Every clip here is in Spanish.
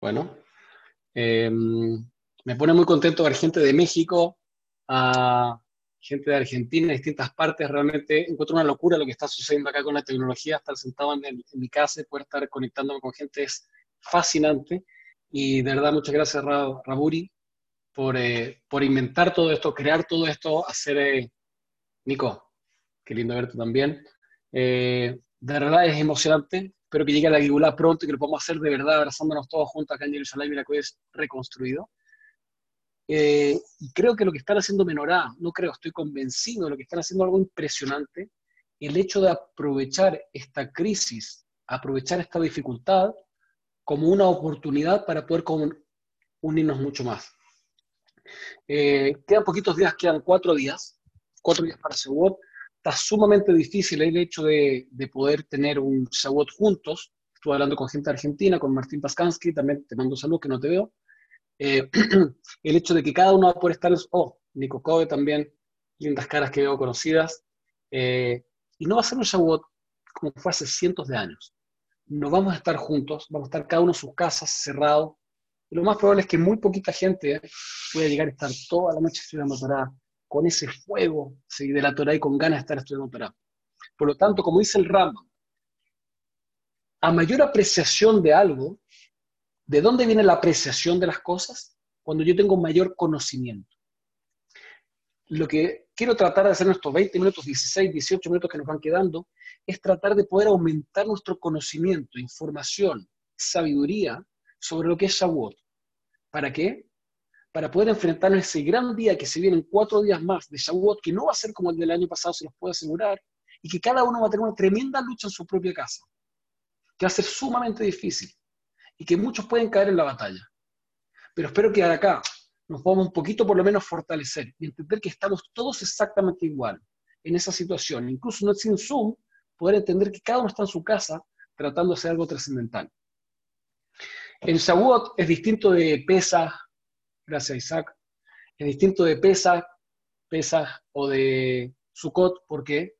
Bueno, eh, me pone muy contento ver gente de México, a gente de Argentina, distintas partes. Realmente encuentro una locura lo que está sucediendo acá con la tecnología. Estar sentado en, mi casa y poder estar conectándome con gente es fascinante. Y de verdad, muchas gracias, Raburi, por, eh, por inventar todo esto, crear todo esto, hacer... Eh, Nico, qué lindo verte también. Eh, de verdad es emocionante. Espero que llegue a la Guigulá pronto y que lo podamos hacer de verdad, abrazándonos todos juntos acá en Jerusalén y la es reconstruido. Eh, y creo que lo que están haciendo Menorá, no creo, estoy convencido de lo que están haciendo algo impresionante, el hecho de aprovechar esta crisis, aprovechar esta dificultad como una oportunidad para poder unirnos mucho más. Eh, quedan poquitos días, quedan cuatro días, cuatro días para Shavuot. Está sumamente difícil el hecho de, de poder tener un Shavuot juntos. Estuve hablando con gente argentina, con Martín Paskansky, también te mando salud, que no te veo. Eh, el hecho de que cada uno va a poder estar, oh, Nico Kobe también, lindas caras que veo conocidas, eh, y no va a ser un Shavuot como fue hace cientos de años. No vamos a estar juntos, vamos a estar cada uno en sus casas, cerrado, y lo más probable es que muy poquita gente pueda llegar a estar toda la noche estudiando Torah, con ese fuego de la Torah y con ganas de estar estudiando Torah. Por lo tanto, como dice el Rama, a mayor apreciación de algo, ¿De dónde viene la apreciación de las cosas? Cuando yo tengo mayor conocimiento. Lo que quiero tratar de hacer en estos 20 minutos, 16, 18 minutos que nos van quedando, es tratar de poder aumentar nuestro conocimiento, información, sabiduría sobre lo que es Shavuot. ¿Para qué? Para poder enfrentarnos a ese gran día que se vienen cuatro días más de Shavuot, que no va a ser como el del año pasado, se los puedo asegurar, y que cada uno va a tener una tremenda lucha en su propia casa, que va a ser sumamente difícil y que muchos pueden caer en la batalla. Pero espero que de acá nos podamos un poquito por lo menos fortalecer y entender que estamos todos exactamente igual en esa situación. Incluso no sin Zoom, poder entender que cada uno está en su casa tratando de hacer algo trascendental. En Shavuot es distinto de Pesach, gracias Isaac, es distinto de Pesach, Pesach o de Sukkot, ¿por qué?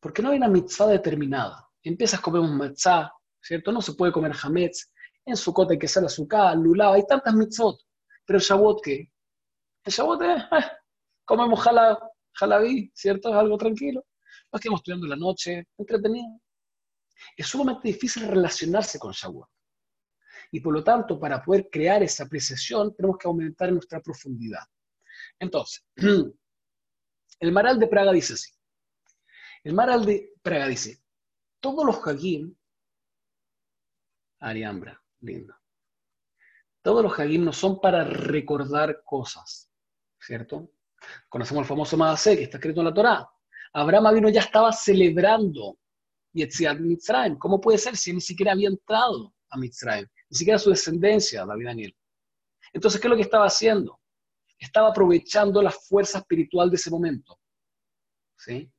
Porque no hay una mitzvah determinada. En Pesach comemos matzah, ¿cierto? No se puede comer hametz, en Sukkot hay que hacer azúcar, lulá, hay tantas mitzvot, pero el Shavuot, ¿qué? El Shavuot es, eh, comemos jalabí, ¿cierto? Es algo tranquilo. Nos quedamos estudiando la noche, entretenido. Es sumamente difícil relacionarse con Shavuot. Y por lo tanto, para poder crear esa apreciación, tenemos que aumentar nuestra profundidad. Entonces, el Maral de Praga dice así. El Maral de Praga dice, todos los Hagim Ariambra, lindo. Todos los Hagim no son para recordar cosas, ¿cierto? Conocemos el famoso Madase que está escrito en la Torá. Abraham vino ya estaba celebrando Yetziat Mitzrayim. ¿Cómo puede ser si ni siquiera había entrado a Mitzrayim? Ni siquiera su descendencia, David Daniel. Entonces, ¿qué es lo que estaba haciendo? Estaba aprovechando la fuerza espiritual de ese momento. ¿Sí?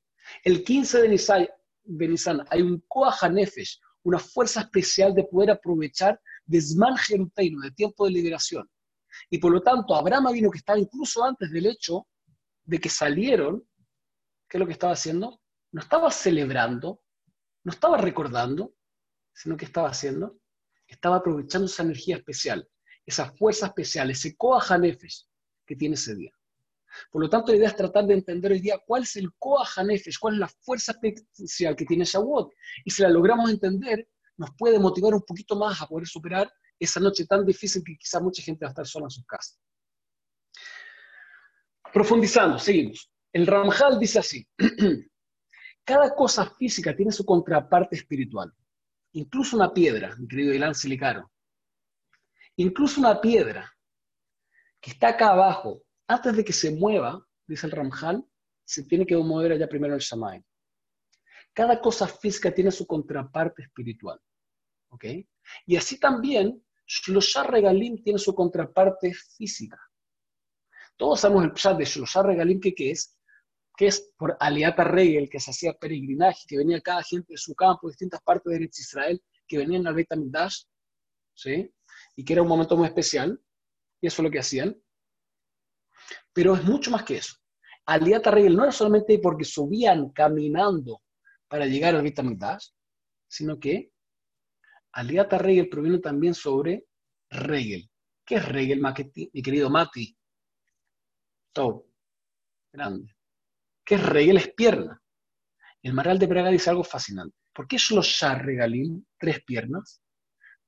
El 15 de Nisan, hay un Koach Nefesh, una fuerza especial de poder aprovechar desman Jeruteino, de tiempo de liberación. Y por lo tanto, Abraham vino que estaba incluso antes del hecho de que salieron, ¿qué es lo que estaba haciendo? No estaba celebrando, no estaba recordando, sino que estaba haciendo, estaba aprovechando esa energía especial, esa fuerza especial, ese Koach que tiene ese día. Por lo tanto, la idea es tratar de entender hoy día cuál es el Koach HaNefesh, cuál es la fuerza especial que tiene Shavuot. Y si la logramos entender, nos puede motivar un poquito más a poder superar esa noche tan difícil que quizá mucha gente va a estar sola en sus casas. Profundizando, seguimos. El Ramjal dice así, cada cosa física tiene su contraparte espiritual, incluso una piedra, mi querido Ilan Silicaro, incluso una piedra que está acá abajo, antes de que se mueva, dice el Ramjal, se tiene que mover allá primero el Shamay. Cada cosa física tiene su contraparte espiritual. ¿Ok? Y así también, Shlosha Regalim tiene su contraparte física. Todos sabemos el pshat de Shlosha Regalim, que ¿qué es? Que es por Aliata Regel, que se hacía peregrinaje, que venía cada gente de su campo, de distintas partes de Israel, que venían al Beit HaMikdash, ¿sí? Y que era un momento muy especial, y eso es lo que hacían. Pero es mucho más que eso. Aliata Regel no era solamente porque subían caminando para llegar al Vitamigdash, sino que Aliata Regel proviene también sobre regel. ¿Qué es regel, mi querido Mati? Todo. Grande. ¿Qué es regel? Es pierna. El Maral de Praga dice algo fascinante. ¿Por qué Shlosha Regalim? Tres piernas.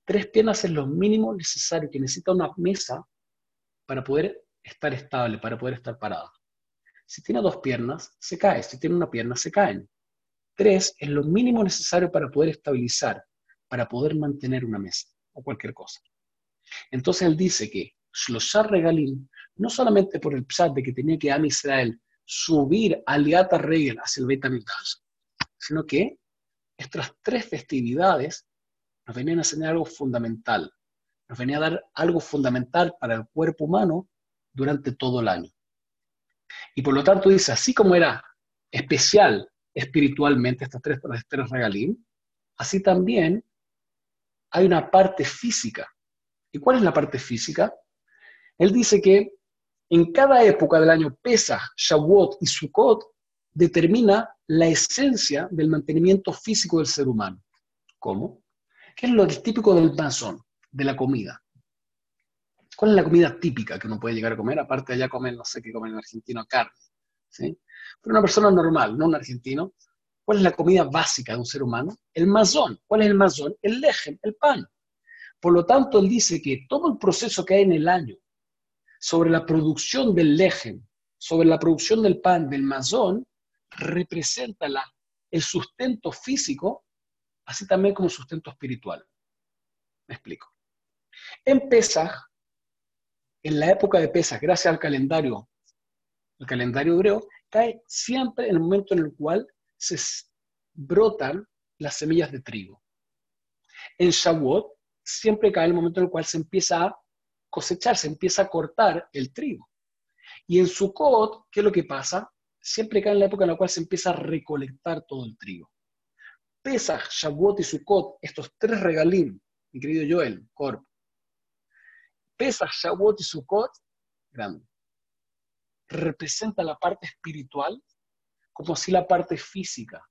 Tres piernas es lo mínimo necesario que necesita una mesa para poder estar estable, para poder estar parada. Si tiene dos piernas, se cae. Si tiene una pierna, se caen. Tres es lo mínimo necesario para poder estabilizar, para poder mantener una mesa o cualquier cosa. Entonces él dice que Shlosha Regalim, no solamente por el psat de que tenía que Am Israel subir al Yata Regel hacia el Beit sino que estas tres festividades nos venían a enseñar algo fundamental, nos venía a dar algo fundamental para el cuerpo humano durante todo el año. Y por lo tanto dice, así como era especial espiritualmente estas tres, tres regalín, así también hay una parte física. ¿Y cuál es la parte física? Él dice que en cada época del año Pesach, Shavuot y Sukkot determina la esencia del mantenimiento físico del ser humano. ¿Cómo? ¿Qué es lo típico del mazón, de la comida? ¿Cuál es la comida típica que uno puede llegar a comer? Aparte de allá comer, no sé qué comen en argentino, carne. ¿sí? Pero una persona normal, no un argentino, ¿cuál es la comida básica de un ser humano? El mazón. ¿Cuál es el mazón? El lejem, el pan. Por lo tanto, él dice que todo el proceso que hay en el año sobre la producción del lejem, sobre la producción del pan, del mazón, representa el sustento físico, así también como sustento espiritual. Me explico. En Pesaj, en la época de Pesaj, gracias al calendario, el calendario hebreo, cae siempre en el momento en el cual se brotan las semillas de trigo. En Shavuot siempre cae el momento en el cual se empieza a cosechar, se empieza a cortar el trigo. Y en Sukkot, ¿qué es lo que pasa? siempre cae en la época en la cual se empieza a recolectar todo el trigo. Pesach, Shavuot y Sukkot, estos tres regalín, mi querido Joel, Corp. Pesach, Shavuot y Sukkot, grande. Representa la parte espiritual como si la parte física,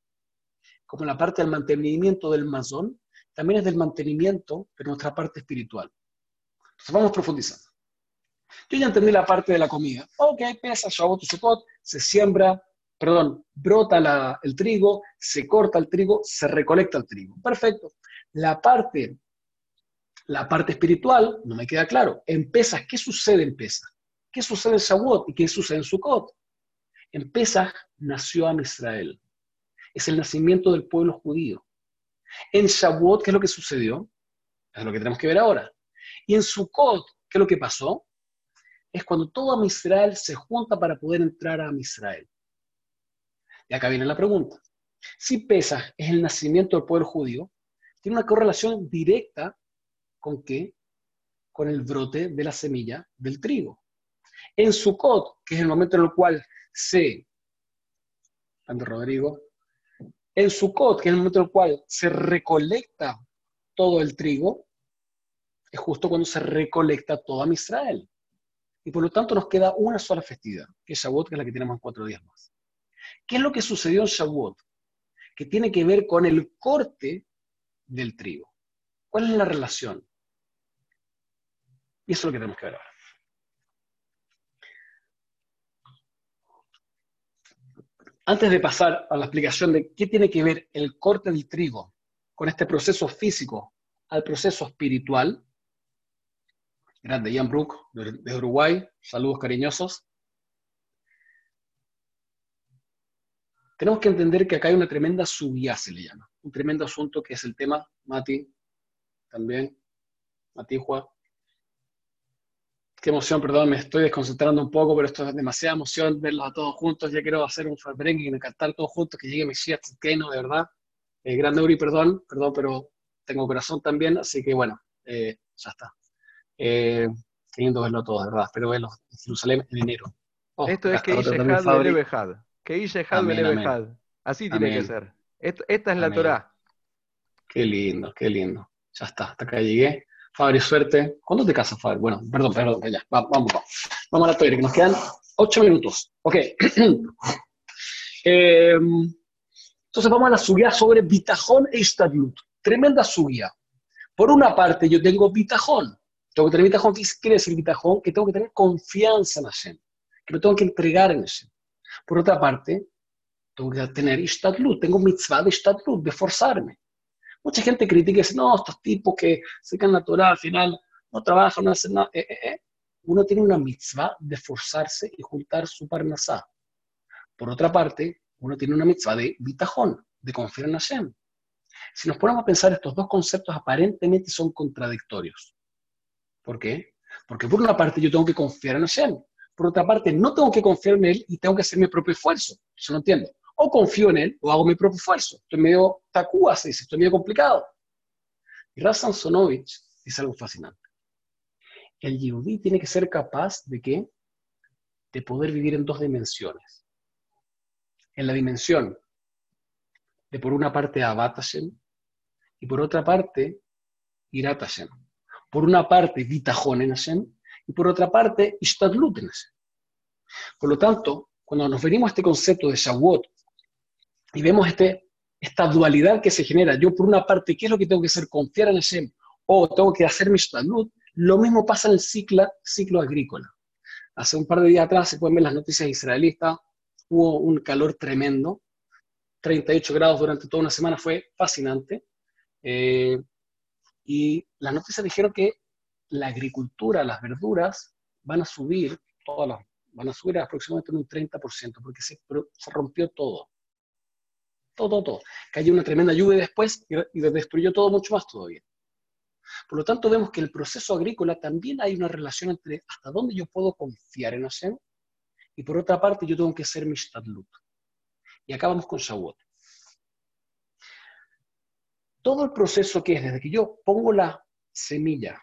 como la parte del mantenimiento del mazón, también es del mantenimiento de nuestra parte espiritual. Vamos profundizando. Yo ya entendí la parte de la comida. Ok, pesa, Shavuot y Sukkot, se siembra, perdón, brota el trigo, se corta el trigo, se recolecta el trigo. Perfecto. La parte, la parte espiritual, no me queda claro. En Pesach, ¿qué sucede en Pesach? ¿Qué sucede en Shavuot y qué sucede en Sukkot? En Pesach nació Am Israel. Es el nacimiento del pueblo judío. En Shavuot, ¿qué es lo que sucedió? Es lo que tenemos que ver ahora. Y en Sukkot, ¿qué es lo que pasó? es cuando todo Israel se junta para poder entrar a Israel. Y acá viene la pregunta. Si Pesach es el nacimiento del pueblo judío, tiene una correlación directa con qué? Con el brote de la semilla del trigo. En Sukkot, que es el momento en el cual se, Andrés Rodrigo, en Sukkot, que es el momento en el cual se recolecta todo el trigo, es justo cuando se recolecta todo Israel y por lo tanto nos queda una sola festividad, que es Shavuot, que es la que tenemos en cuatro días más. ¿Qué es lo que sucedió en Shavuot? Que tiene que ver con el corte del trigo. ¿Cuál es la relación? Y eso es lo que tenemos que ver ahora. Antes de pasar a la explicación de qué tiene que ver el corte del trigo con este proceso físico al proceso espiritual, Grande, Ian Brook, de Uruguay. Saludos cariñosos. Tenemos que entender que acá hay una tremenda subida, se le llama. Un tremendo asunto que es el tema, Mati, también, Mati Juan. Qué emoción, perdón, me estoy desconcentrando un poco, pero esto es demasiada emoción verlos a todos juntos. Ya quiero hacer un farberengue y cantar todos juntos, que llegue Mesías Keno, de verdad. Eh, grande Uri, perdón, perdón, pero tengo corazón también, así que bueno, eh, ya está. Eh, queriendo verlo todo, de verdad. Espero verlo en Jerusalén en enero. Oh, Esto es que Had Belebehad. Que Had Belebehad. Así tiene que ser. esta es la Torah. Qué lindo, qué lindo. Ya está, hasta acá llegué. Fabri, suerte. ¿Cuándo te casas, Fabri? Bueno, perdón, perdón, ya. vamos, vamos. Vamos a la Torah, que nos quedan ocho minutos. Ok. eh, entonces vamos a la subida sobre Bitajón e Istadlut. Tremenda subida. Por una parte, yo tengo Bitajón Tengo que tener bitajón. ¿Qué quiere? Que tengo que tener confianza en Hashem, que me tengo que entregar en Hashem. Por otra parte, tengo que tener ishtadlut, tengo mitzvah de ishtadlut, de forzarme. Mucha gente critica y dice, no, estos tipos que se la Torah al final no trabajan, no hacen nada. Eh, eh, eh. Uno tiene una mitzvah de forzarse y juntar su parnasá. Por otra parte, uno tiene una mitzvah de bitajón, de confiar en Hashem. Si nos ponemos a pensar, estos dos conceptos aparentemente son contradictorios. ¿Por qué? Porque por una parte yo tengo que confiar en Hashem, por otra parte no tengo que confiar en Él y tengo que hacer mi propio esfuerzo. Yo no entiendo. O confío en Él o hago mi propio esfuerzo. Estoy medio tacúa, se dice, estoy medio complicado. Y Razan Sonovich dice algo fascinante. El yehudí tiene que ser capaz de qué? De poder vivir en dos dimensiones. En la dimensión de por una parte Abat y por otra parte Irat Por una parte Bitajón y por otra parte Ishtadlut. Por lo tanto, cuando nos venimos a este concepto de Shavuot y vemos este, esta dualidad que se genera, yo por una parte, ¿qué es lo que tengo que hacer? Confiar en Hashem o tengo que hacer mi Ishtadlut, lo mismo pasa en el ciclo, ciclo agrícola. Hace un par de días atrás, se pueden ver las noticias israelitas, hubo un calor tremendo, 38 grados durante toda una semana, fue fascinante. Eh, y las noticias dijeron que la agricultura, las verduras, van a subir, todas las, van a subir aproximadamente un 30%, porque se, rompió todo. Todo, todo. Cayó una tremenda lluvia después y, y destruyó todo mucho más todavía. Por lo tanto, vemos que el proceso agrícola también hay una relación entre hasta dónde yo puedo confiar en Hashem y por otra parte yo tengo que ser mi shtadlut. Y acá vamos con Shavuot. Todo el proceso que es desde que yo pongo la semilla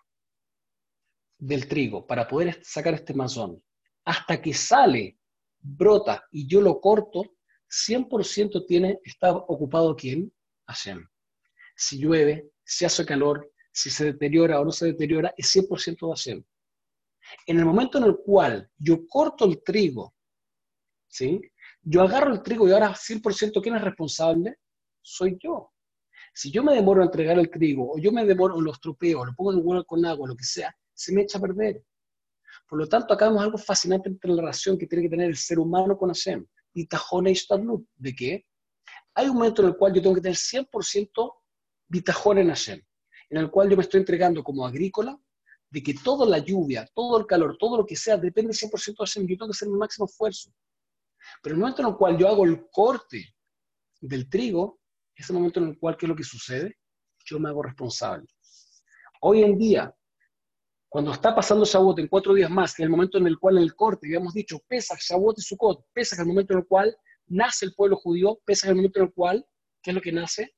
del trigo para poder sacar este mazón, hasta que sale, brota y yo lo corto, 100% tiene, está ocupado quién? Hashem. Si llueve, si hace calor, si se deteriora o no se deteriora, es 100% de Hashem. En el momento en el cual yo corto el trigo, ¿sí? Yo agarro el trigo y ahora 100% ¿quién es responsable? Soy yo. Si yo me demoro a entregar el trigo, o yo me demoro, o lo estropeo, o lo pongo en huevo con agua, lo que sea, se me echa a perder. Por lo tanto, acá vemos algo fascinante entre la relación que tiene que tener el ser humano con Hashem. Y tajone y ¿De qué? Hay un momento en el cual yo tengo que tener 100% bitajón en Hashem, en el cual yo me estoy entregando como agrícola, de que toda la lluvia, todo el calor, todo lo que sea, depende 100% de Hashem. Yo tengo que hacer mi máximo esfuerzo. Pero el momento en el cual yo hago el corte del trigo, es el momento en el cual, ¿qué es lo que sucede? Yo me hago responsable. Hoy en día, cuando está pasando Shavuot en cuatro días más, que es el momento en el cual el corte, habíamos dicho, pesa Shavuot y Sukkot, pesa el momento en el cual nace el pueblo judío, pesa el momento en el cual, ¿qué es lo que nace?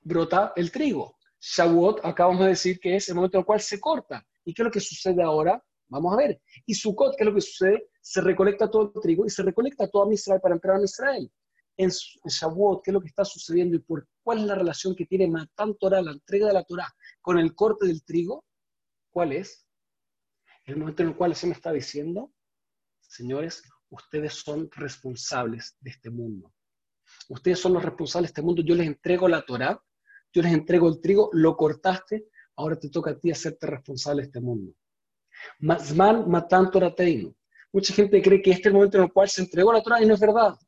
Brota el trigo. Shavuot, acabamos de decir que es el momento en el cual se corta. ¿Y qué es lo que sucede ahora? Vamos a ver. Y Sukkot, ¿qué es lo que sucede? Se recolecta todo el trigo y se recolecta toda Israel para entrar a Israel. En, Shavuot, ¿qué es lo que está sucediendo y por cuál es la relación que tiene Matan Torah, la entrega de la Torah, con el corte del trigo? ¿Cuál es? El momento en el cual se me está diciendo, señores, ustedes son responsables de este mundo. Ustedes son los responsables de este mundo. Yo les entrego la Torah, yo les entrego el trigo, lo cortaste, ahora te toca a ti hacerte responsable de este mundo. Mazman Torateinu. Mucha gente cree que este es el momento en el cual se entregó la Torah y no es verdad.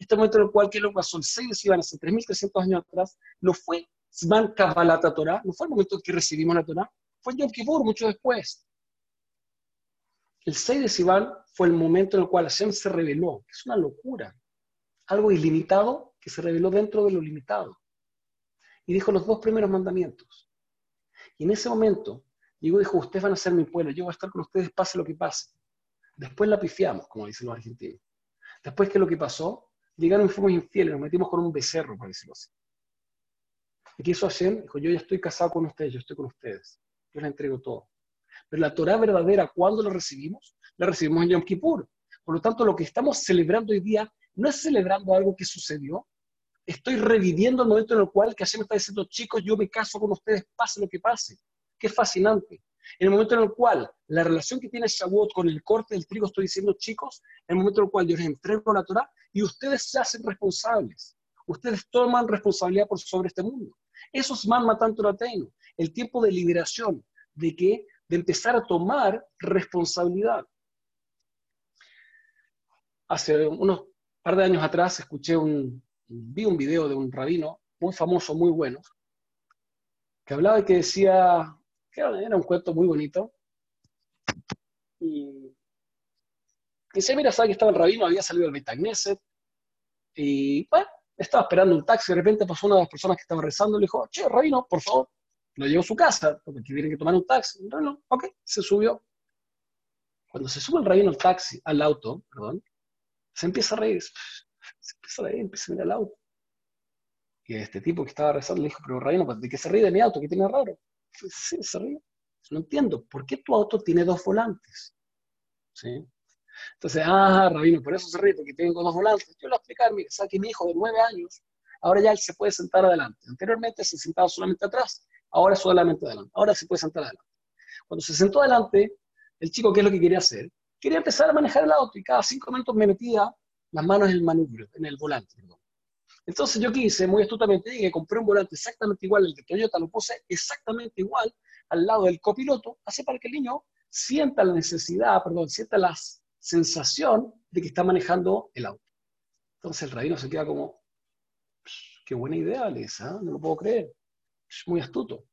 Este momento en el cual, ¿qué lo pasó? El 6 de Sivan, hace 3.300 años atrás, no fue Zman Kabbalata Torah, no fue el momento en que recibimos la Torah, fue Yom Kippur, mucho después. El 6 de Sivan fue el momento en el cual Hashem se reveló. Es una locura. Algo ilimitado que se reveló dentro de lo limitado. Y dijo los dos primeros mandamientos. Y en ese momento, Llegó y dijo, ustedes van a ser mi pueblo, yo voy a estar con ustedes pase lo que pase. Después la pifiamos, como dicen los argentinos. Después, ¿qué es lo que pasó? Llegaron y fuimos infieles, nos metimos con un becerro, por decirlo así. ¿Y qué hizo Hashem? Dijo, yo ya estoy casado con ustedes, yo estoy con ustedes. Yo les entrego todo. Pero la Torah verdadera, ¿cuándo la recibimos? La recibimos en Yom Kippur. Por lo tanto, lo que estamos celebrando hoy día no es celebrando algo que sucedió. Estoy reviviendo el momento en el cual que Hashem está diciendo, chicos, yo me caso con ustedes, pase lo que pase. Qué fascinante. En el momento en el cual la relación que tiene Shavuot con el corte del trigo, estoy diciendo, chicos, en el momento en el cual yo les entrego la Torah y ustedes se hacen responsables. Ustedes toman responsabilidad por sobre este mundo. Eso es man matando En el tiempo de liberación, de que de empezar a tomar responsabilidad. Hace unos par de años atrás escuché un, vi un video de un rabino muy famoso, muy bueno, que hablaba y que decía, era un cuento muy bonito, y dice, mira, sabe que estaba el rabino, había salido del Betagneset, y bueno, estaba esperando un taxi, de repente pasó una de las personas que estaba rezando, y le dijo, che, rabino, por favor, lo llevo a su casa, porque tiene que tomar un taxi. No, no, ok, se subió. Cuando se sube el rabino al taxi, al auto, perdón, se empieza a reír, se empieza a reír, empieza a mirar el auto. Y este tipo que estaba rezando le dijo, pero rabino, ¿de qué se ríe de mi auto? ¿Qué tiene raro? Sí, se ríe. No entiendo, ¿por qué tu auto tiene dos volantes? ¿Sí? Entonces, ah, Rabino, por eso se ríe, porque tengo dos volantes. Yo a explicar, mire, sabe que mi hijo de nueve años, ahora ya él se puede sentar adelante. Anteriormente se sentaba solamente atrás, ahora solamente adelante. Ahora se puede sentar adelante. Cuando se sentó adelante, el chico, ¿qué es lo que quería hacer? Quería empezar a manejar el auto y cada cinco minutos me metía las manos en el manubrio, en el volante. Entonces yo quise, muy astutamente, que compré un volante exactamente igual al de Toyota, lo puse exactamente igual al lado del copiloto, así para que el niño sienta la necesidad, perdón, sienta la sensación de que está manejando el auto. Entonces el rabino se queda como, qué buena idea, Lisa, no lo puedo creer, es muy astuto.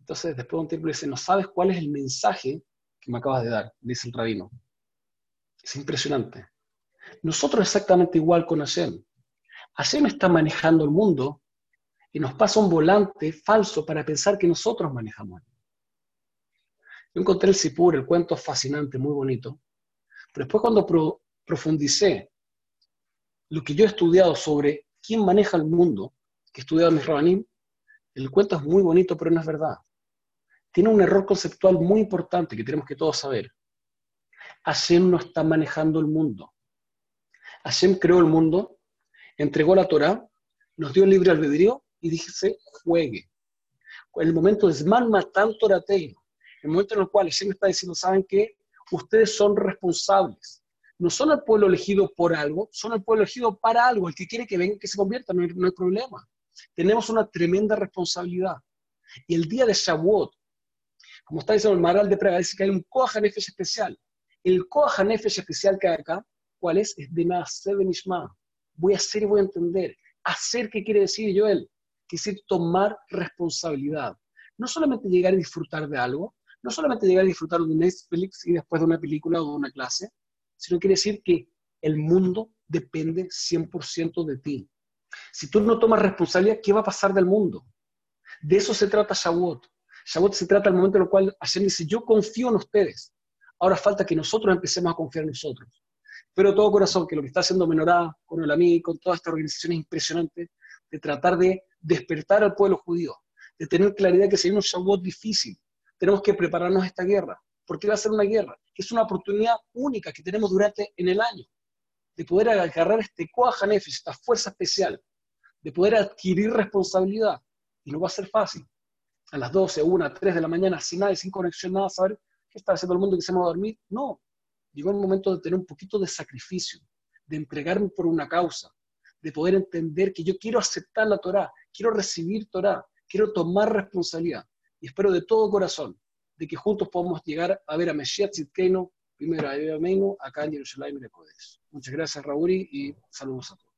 Entonces después de un tiempo le dice, no sabes cuál es el mensaje que me acabas de dar, dice el rabino. Es impresionante. Nosotros exactamente igual con. Hashem está manejando el mundo y nos pasa un volante falso para pensar que nosotros manejamos. Yo encontré el Sipur, el cuento fascinante, muy bonito, pero después cuando profundicé lo que yo he estudiado sobre quién maneja el mundo, que he estudiado en mis rabanim, el cuento es muy bonito, pero no es verdad. Tiene un error conceptual muy importante que tenemos que todos saber. Hashem no está manejando el mundo. Hashem creó el mundo, entregó la Torah, nos dio el libre albedrío y dice, juegue. El momento de Zman Matan Torateino, el momento en el cual Señor está diciendo, ¿saben qué? Ustedes son responsables. No son el pueblo elegido por algo, son el pueblo elegido para algo. El que quiere que venga, que se convierta, no hay, problema. Tenemos una tremenda responsabilidad. Y el día de Shavuot, como está diciendo el Maral de Praga, dice que hay un Koha especial. El Koha especial que hay acá, ¿cuál es? Es de Benishma. Voy a hacer y voy a entender. Hacer, ¿qué quiere decir, Joel? que decir tomar responsabilidad. No solamente llegar a disfrutar de algo, no solamente llegar a disfrutar de Netflix y después de una película o de una clase, sino quiere decir que el mundo depende 100% de ti. Si tú no tomas responsabilidad, ¿qué va a pasar del mundo? De eso se trata Shavuot. Shavuot se trata del momento en el cual Hashem dice, yo confío en ustedes. Ahora falta que nosotros empecemos a confiar en nosotros. Pero todo corazón que lo que está haciendo Menorá, con el AMI, con toda esta organización es impresionante, de tratar de despertar al pueblo judío, de tener claridad que si hay un Shavuot difícil, tenemos que prepararnos a esta guerra. porque va a ser una guerra? Es una oportunidad única que tenemos durante en el año, de poder agarrar este Koahanef, esta fuerza especial, de poder adquirir responsabilidad. Y no va a ser fácil. A las 12, 1, 3 de la mañana, sin nada, sin conexión, nada, saber qué está haciendo el mundo que se va a dormir. No. Llegó el momento de tener un poquito de sacrificio, de entregarme por una causa, de poder entender que yo quiero aceptar la Torah, quiero recibir Torah, quiero tomar responsabilidad. Y espero de todo corazón de que juntos podamos llegar a ver a Mesías Tzidkenu, primero a Meinu, acá en Jerusalén y Muchas gracias, Raúl, y saludos a todos.